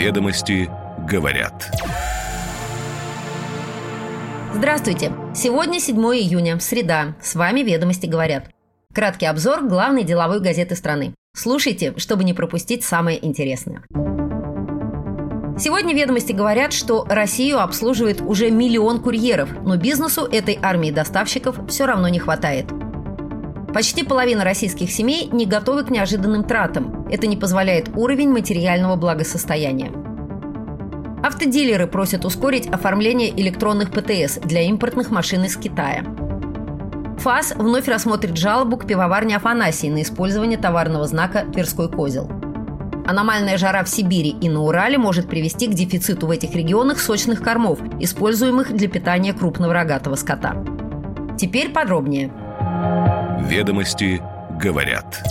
Ведомости говорят. Здравствуйте! Сегодня 7 июня, среда. С вами «Ведомости говорят». Краткий обзор главной деловой газеты страны. Слушайте, чтобы не пропустить самое интересное. Сегодня ведомости говорят, что Россию обслуживает уже миллион курьеров, но бизнесу этой армии доставщиков все равно не хватает. Почти половина российских семей не готовы к неожиданным тратам. Это не позволяет уровень материального благосостояния. Автодилеры просят ускорить оформление электронных ПТС для импортных машин из Китая. ФАС вновь рассмотрит жалобу к пивоварне Афанасии на использование товарного знака «Тверской козел». Аномальная жара в Сибири и на Урале может привести к дефициту в этих регионах сочных кормов, используемых для питания крупного рогатого скота. Теперь подробнее – Ведомости говорят.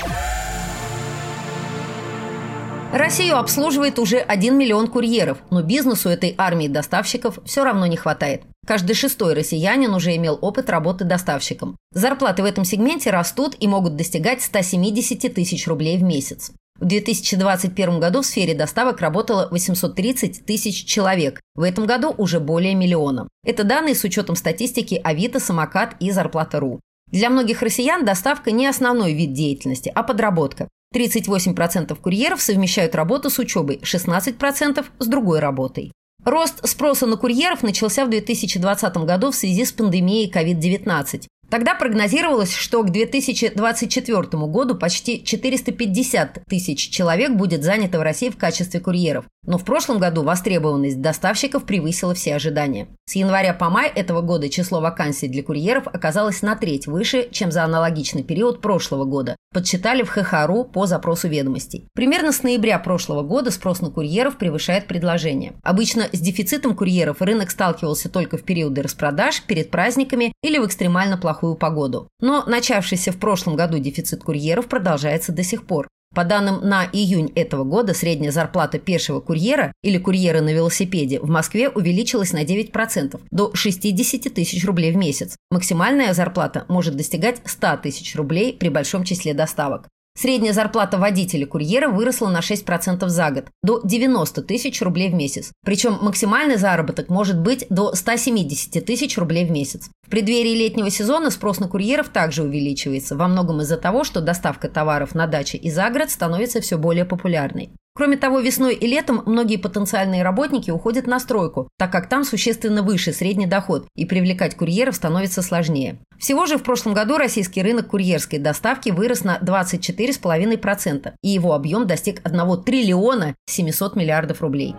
Россию обслуживает уже 1 миллион курьеров, но бизнесу этой армии доставщиков все равно не хватает. Каждый шестой россиянин уже имел опыт работы доставщиком. Зарплаты в этом сегменте растут и могут достигать 170 тысяч рублей в месяц. В 2021 году в сфере доставок работало 830 тысяч человек. В этом году уже более миллиона. Это данные с учетом статистики Авито, Самокат и Зарплата.ру. Для многих россиян доставка не основной вид деятельности, а подработка. 38% курьеров совмещают работу с учебой, 16% с другой работой. Рост спроса на курьеров начался в 2020 году в связи с пандемией COVID-19. Тогда прогнозировалось, что к 2024 году почти 450 тысяч человек будет занято в России в качестве курьеров. Но в прошлом году востребованность доставщиков превысила все ожидания. С января по май этого года число вакансий для курьеров оказалось на треть выше, чем за аналогичный период прошлого года. Подсчитали в ХХРУ по запросу ведомостей. Примерно с ноября прошлого года спрос на курьеров превышает предложение. Обычно с дефицитом курьеров рынок сталкивался только в периоды распродаж, перед праздниками или в экстремально плохую погоду. Но начавшийся в прошлом году дефицит курьеров продолжается до сих пор. По данным на июнь этого года, средняя зарплата пешего курьера или курьера на велосипеде в Москве увеличилась на 9% до 60 тысяч рублей в месяц. Максимальная зарплата может достигать 100 тысяч рублей при большом числе доставок. Средняя зарплата водителя-курьера выросла на 6% за год, до 90 тысяч рублей в месяц. Причем максимальный заработок может быть до 170 тысяч рублей в месяц. В преддверии летнего сезона спрос на курьеров также увеличивается, во многом из-за того, что доставка товаров на даче и за город становится все более популярной. Кроме того, весной и летом многие потенциальные работники уходят на стройку, так как там существенно выше средний доход, и привлекать курьеров становится сложнее. Всего же в прошлом году российский рынок курьерской доставки вырос на 24,5%, и его объем достиг 1 триллиона 700 миллиардов рублей.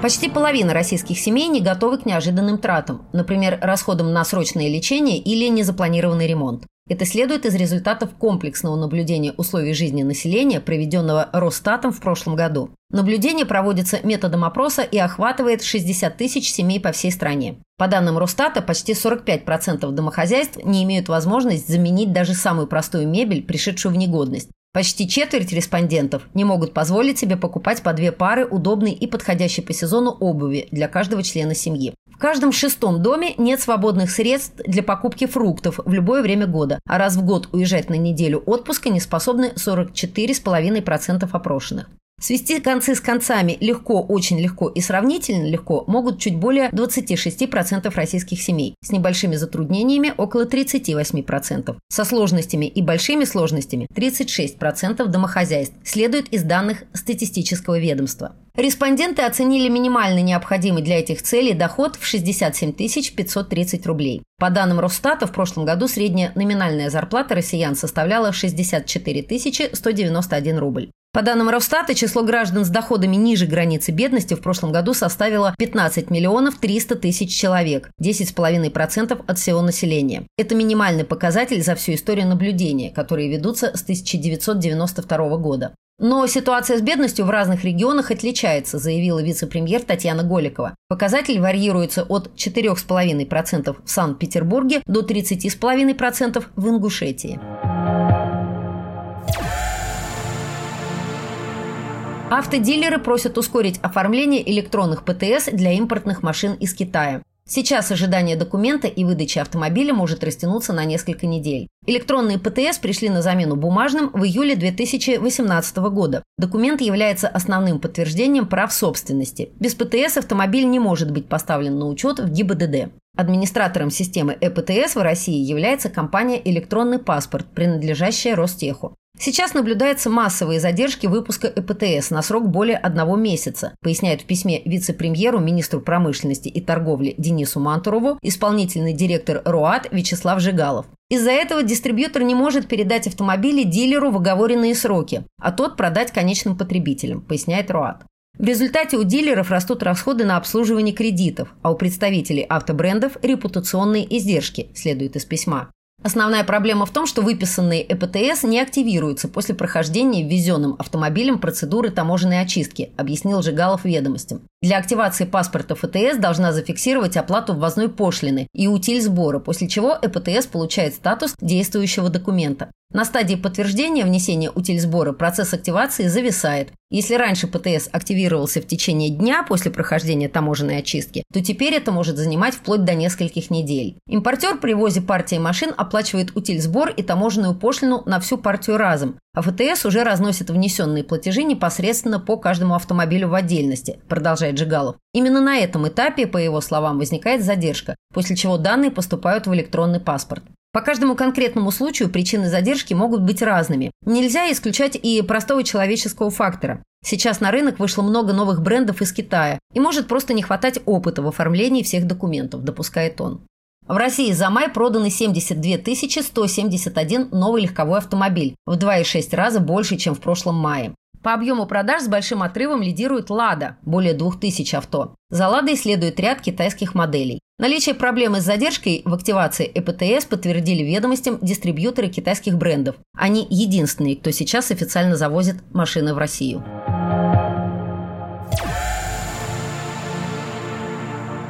Почти половина российских семей не готовы к неожиданным тратам, например, расходам на срочное лечение или незапланированный ремонт. Это следует из результатов комплексного наблюдения условий жизни населения, проведенного Росстатом в прошлом году. Наблюдение проводится методом опроса и охватывает 60 тысяч семей по всей стране. По данным Росстата, почти 45% домохозяйств не имеют возможность заменить даже самую простую мебель, пришедшую в негодность. Почти четверть респондентов не могут позволить себе покупать по две пары удобной и подходящей по сезону обуви для каждого члена семьи. В каждом шестом доме нет свободных средств для покупки фруктов в любое время года, а раз в год уезжать на неделю отпуска не способны 44,5% опрошенных. Свести концы с концами легко, очень легко и сравнительно легко могут чуть более 26% российских семей, с небольшими затруднениями около 38%, со сложностями и большими сложностями 36% домохозяйств, следует из данных статистического ведомства. Респонденты оценили минимально необходимый для этих целей доход в 67 530 рублей. По данным Росстата, в прошлом году средняя номинальная зарплата россиян составляла 64 191 рубль. По данным Росстата, число граждан с доходами ниже границы бедности в прошлом году составило 15 миллионов 300 тысяч человек, 10,5% от всего населения. Это минимальный показатель за всю историю наблюдения, которые ведутся с 1992 года. Но ситуация с бедностью в разных регионах отличается, заявила вице-премьер Татьяна Голикова. Показатель варьируется от 4,5% в Санкт-Петербурге до 30,5% в Ингушетии. Автодилеры просят ускорить оформление электронных ПТС для импортных машин из Китая. Сейчас ожидание документа и выдачи автомобиля может растянуться на несколько недель. Электронные ПТС пришли на замену бумажным в июле 2018 года. Документ является основным подтверждением прав собственности. Без ПТС автомобиль не может быть поставлен на учет в ГИБДД. Администратором системы ЭПТС в России является компания «Электронный паспорт», принадлежащая Ростеху. Сейчас наблюдаются массовые задержки выпуска ЭПТС на срок более одного месяца, поясняет в письме вице-премьеру, министру промышленности и торговли Денису Мантурову исполнительный директор РОАТ Вячеслав Жигалов. Из-за этого дистрибьютор не может передать автомобили дилеру в оговоренные сроки, а тот продать конечным потребителям, поясняет РОАТ. В результате у дилеров растут расходы на обслуживание кредитов, а у представителей автобрендов – репутационные издержки, следует из письма. Основная проблема в том, что выписанные ЭПТС не активируются после прохождения ввезенным автомобилем процедуры таможенной очистки, объяснил Жигалов ведомостям. Для активации паспорта ФТС должна зафиксировать оплату ввозной пошлины и утиль сбора, после чего ЭПТС получает статус действующего документа. На стадии подтверждения внесения утильсбора процесс активации зависает. Если раньше ПТС активировался в течение дня после прохождения таможенной очистки, то теперь это может занимать вплоть до нескольких недель. Импортер при ввозе партии машин оплачивает утильсбор и таможенную пошлину на всю партию разом, а ФТС уже разносит внесенные платежи непосредственно по каждому автомобилю в отдельности, продолжает Жигалов. Именно на этом этапе, по его словам, возникает задержка, после чего данные поступают в электронный паспорт. По каждому конкретному случаю причины задержки могут быть разными. Нельзя исключать и простого человеческого фактора. Сейчас на рынок вышло много новых брендов из Китая, и может просто не хватать опыта в оформлении всех документов, допускает он. В России за май проданы 72 171 новый легковой автомобиль, в 2,6 раза больше, чем в прошлом мае. По объему продаж с большим отрывом лидирует «Лада» – более 2000 авто. За «Ладой» следует ряд китайских моделей. Наличие проблемы с задержкой в активации ЭПТС подтвердили ведомостям дистрибьюторы китайских брендов. Они единственные, кто сейчас официально завозит машины в Россию.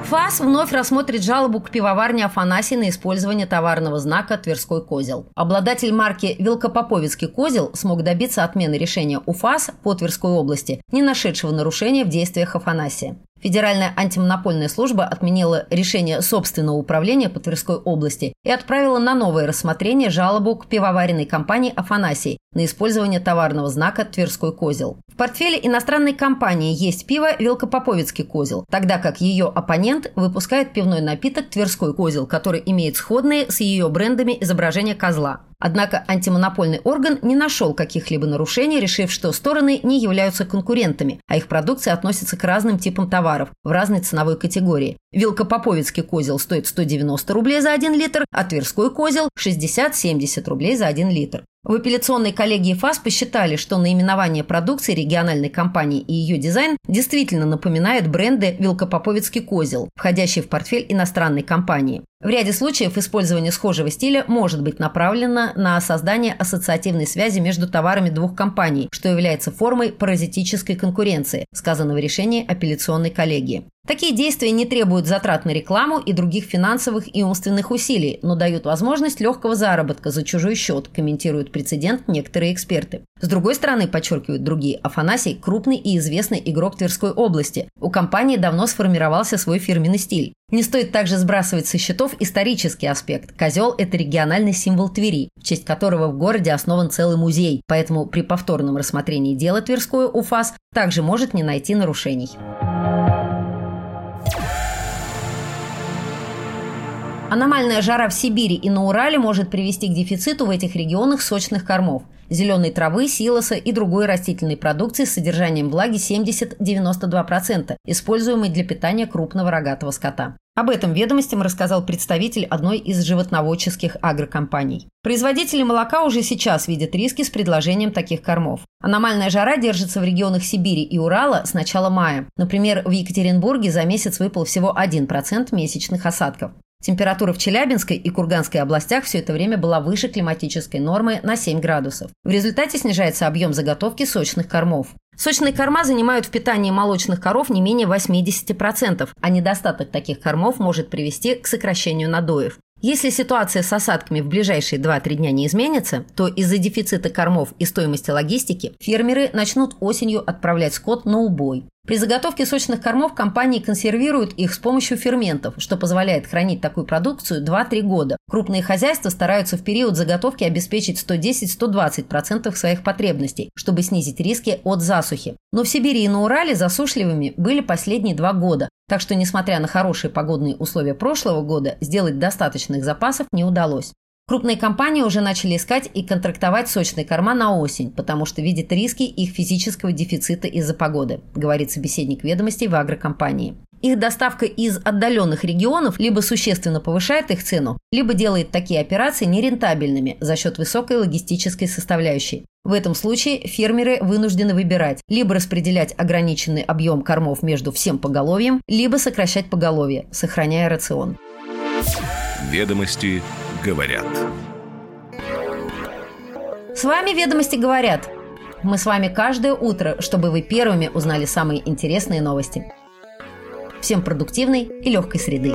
ФАС вновь рассмотрит жалобу к пивоварне Афанасий на использование товарного знака «Тверской козел». Обладатель марки «Велкопоповицкий козел» смог добиться отмены решения УФАС по Тверской области, не нашедшего нарушения в действиях Афанасия. Федеральная антимонопольная служба отменила решение собственного управления по Тверской области и отправила на новое рассмотрение жалобу к пивоваренной компании «Афанасий» на использование товарного знака «Тверской козел». В портфеле иностранной компании есть пиво «Велкопоповицкий козел», тогда как ее оппонент выпускает пивной напиток «Тверской козел», который имеет сходные с ее брендами изображения козла. Однако антимонопольный орган не нашел каких-либо нарушений, решив, что стороны не являются конкурентами, а их продукция относится к разным типам товаров в разной ценовой категории. Вилкопоповицкий козел стоит 190 рублей за 1 литр, а Тверской козел – 60-70 рублей за 1 литр. В апелляционной коллегии ФАС посчитали, что наименование продукции региональной компании и ее дизайн действительно напоминает бренды «Вилкопоповицкий козел», входящий в портфель иностранной компании. В ряде случаев использование схожего стиля может быть направлено на создание ассоциативной связи между товарами двух компаний, что является формой паразитической конкуренции, сказано в решении апелляционной коллегии. Такие действия не требуют затрат на рекламу и других финансовых и умственных усилий, но дают возможность легкого заработка за чужой счет, комментируют прецедент некоторые эксперты. С другой стороны, подчеркивают другие, Афанасий – крупный и известный игрок Тверской области. У компании давно сформировался свой фирменный стиль. Не стоит также сбрасывать со счетов исторический аспект. Козел – это региональный символ Твери, в честь которого в городе основан целый музей, поэтому при повторном рассмотрении дела Тверское УФАС также может не найти нарушений. Аномальная жара в Сибири и на Урале может привести к дефициту в этих регионах сочных кормов – зеленой травы, силоса и другой растительной продукции с содержанием влаги 70-92%, используемой для питания крупного рогатого скота. Об этом ведомостям рассказал представитель одной из животноводческих агрокомпаний. Производители молока уже сейчас видят риски с предложением таких кормов. Аномальная жара держится в регионах Сибири и Урала с начала мая. Например, в Екатеринбурге за месяц выпал всего 1% месячных осадков. Температура в Челябинской и Курганской областях все это время была выше климатической нормы на 7 градусов. В результате снижается объем заготовки сочных кормов. Сочные корма занимают в питании молочных коров не менее 80%, а недостаток таких кормов может привести к сокращению надоев. Если ситуация с осадками в ближайшие 2-3 дня не изменится, то из-за дефицита кормов и стоимости логистики фермеры начнут осенью отправлять скот на убой. При заготовке сочных кормов компании консервируют их с помощью ферментов, что позволяет хранить такую продукцию 2-3 года. Крупные хозяйства стараются в период заготовки обеспечить 110-120% своих потребностей, чтобы снизить риски от засухи. Но в Сибири и на Урале засушливыми были последние два года, так что, несмотря на хорошие погодные условия прошлого года, сделать достаточных запасов не удалось. Крупные компании уже начали искать и контрактовать сочные корма на осень, потому что видят риски их физического дефицита из-за погоды, говорит собеседник ведомостей в агрокомпании. Их доставка из отдаленных регионов либо существенно повышает их цену, либо делает такие операции нерентабельными за счет высокой логистической составляющей. В этом случае фермеры вынуждены выбирать либо распределять ограниченный объем кормов между всем поголовьем, либо сокращать поголовье, сохраняя рацион. Ведомости говорят. С вами «Ведомости говорят». Мы с вами каждое утро, чтобы вы первыми узнали самые интересные новости. Всем продуктивной и легкой среды.